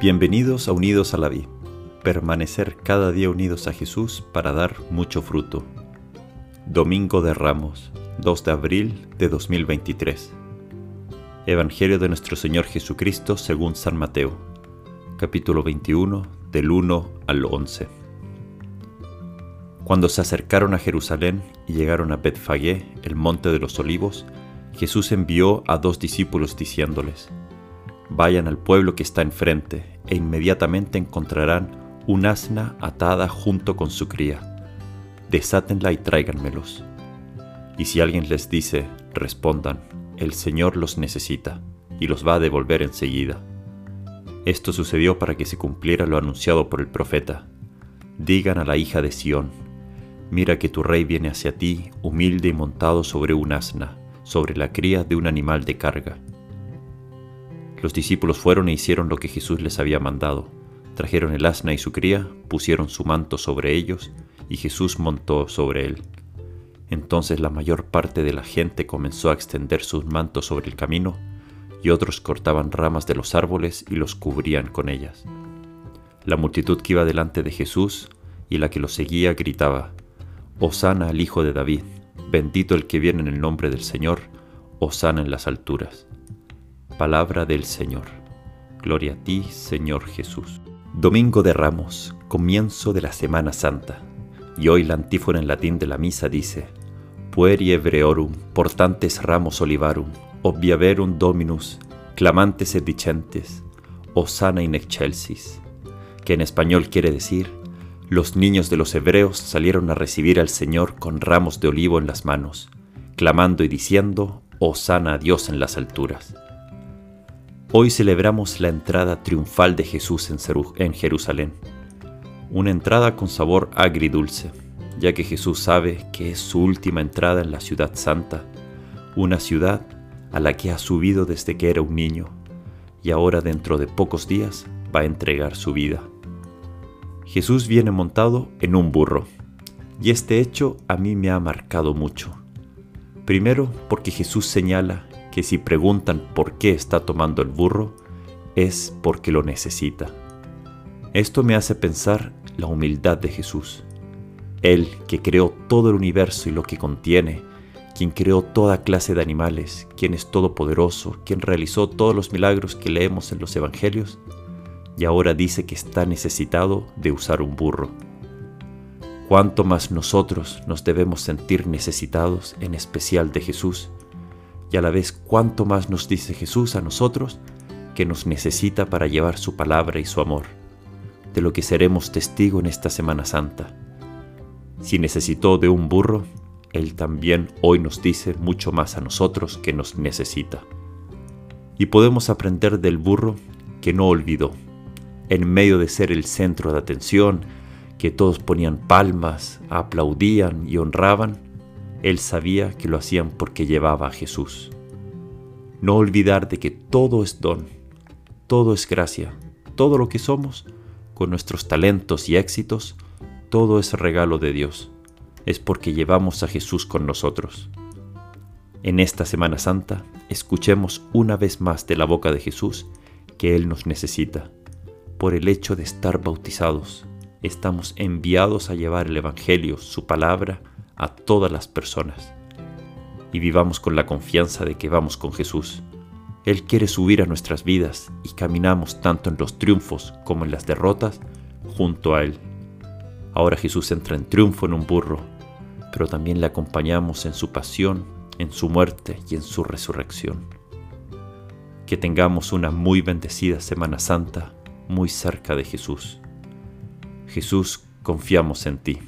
Bienvenidos a Unidos a la Vida. Permanecer cada día unidos a Jesús para dar mucho fruto. Domingo de Ramos, 2 de abril de 2023. Evangelio de nuestro Señor Jesucristo según San Mateo, capítulo 21, del 1 al 11. Cuando se acercaron a Jerusalén y llegaron a Betfagé, el monte de los olivos, Jesús envió a dos discípulos diciéndoles: Vayan al pueblo que está enfrente, e inmediatamente encontrarán un asna atada junto con su cría. Desátenla y tráiganmelos. Y si alguien les dice, respondan, el Señor los necesita, y los va a devolver enseguida. Esto sucedió para que se cumpliera lo anunciado por el profeta. Digan a la hija de Sión, mira que tu rey viene hacia ti, humilde y montado sobre un asna, sobre la cría de un animal de carga los discípulos fueron e hicieron lo que Jesús les había mandado. Trajeron el asna y su cría, pusieron su manto sobre ellos, y Jesús montó sobre él. Entonces la mayor parte de la gente comenzó a extender sus mantos sobre el camino, y otros cortaban ramas de los árboles y los cubrían con ellas. La multitud que iba delante de Jesús y la que lo seguía gritaba, Hosana al Hijo de David, bendito el que viene en el nombre del Señor, Hosana en las alturas. Palabra del Señor. Gloria a ti, Señor Jesús. Domingo de Ramos, comienzo de la Semana Santa. Y hoy la antífona en latín de la misa dice, Pueri ebreorum, portantes ramos olivarum, obviaverum dominus, clamantes et dicentes, osana in excelsis, que en español quiere decir, los niños de los hebreos salieron a recibir al Señor con ramos de olivo en las manos, clamando y diciendo, Osana a Dios en las alturas. Hoy celebramos la entrada triunfal de Jesús en Jerusalén, una entrada con sabor agridulce, ya que Jesús sabe que es su última entrada en la ciudad santa, una ciudad a la que ha subido desde que era un niño y ahora dentro de pocos días va a entregar su vida. Jesús viene montado en un burro, y este hecho a mí me ha marcado mucho. Primero porque Jesús señala que si preguntan por qué está tomando el burro, es porque lo necesita. Esto me hace pensar la humildad de Jesús. Él que creó todo el universo y lo que contiene, quien creó toda clase de animales, quien es todopoderoso, quien realizó todos los milagros que leemos en los evangelios, y ahora dice que está necesitado de usar un burro. Cuánto más nosotros nos debemos sentir necesitados, en especial de Jesús, y a la vez cuánto más nos dice Jesús a nosotros que nos necesita para llevar su palabra y su amor, de lo que seremos testigo en esta Semana Santa. Si necesitó de un burro, Él también hoy nos dice mucho más a nosotros que nos necesita. Y podemos aprender del burro que no olvidó, en medio de ser el centro de atención, que todos ponían palmas, aplaudían y honraban, él sabía que lo hacían porque llevaba a Jesús. No olvidar de que todo es don, todo es gracia, todo lo que somos, con nuestros talentos y éxitos, todo es regalo de Dios. Es porque llevamos a Jesús con nosotros. En esta Semana Santa, escuchemos una vez más de la boca de Jesús que Él nos necesita. Por el hecho de estar bautizados, estamos enviados a llevar el Evangelio, su palabra, a todas las personas. Y vivamos con la confianza de que vamos con Jesús. Él quiere subir a nuestras vidas y caminamos tanto en los triunfos como en las derrotas junto a Él. Ahora Jesús entra en triunfo en un burro, pero también le acompañamos en su pasión, en su muerte y en su resurrección. Que tengamos una muy bendecida Semana Santa muy cerca de Jesús. Jesús, confiamos en ti.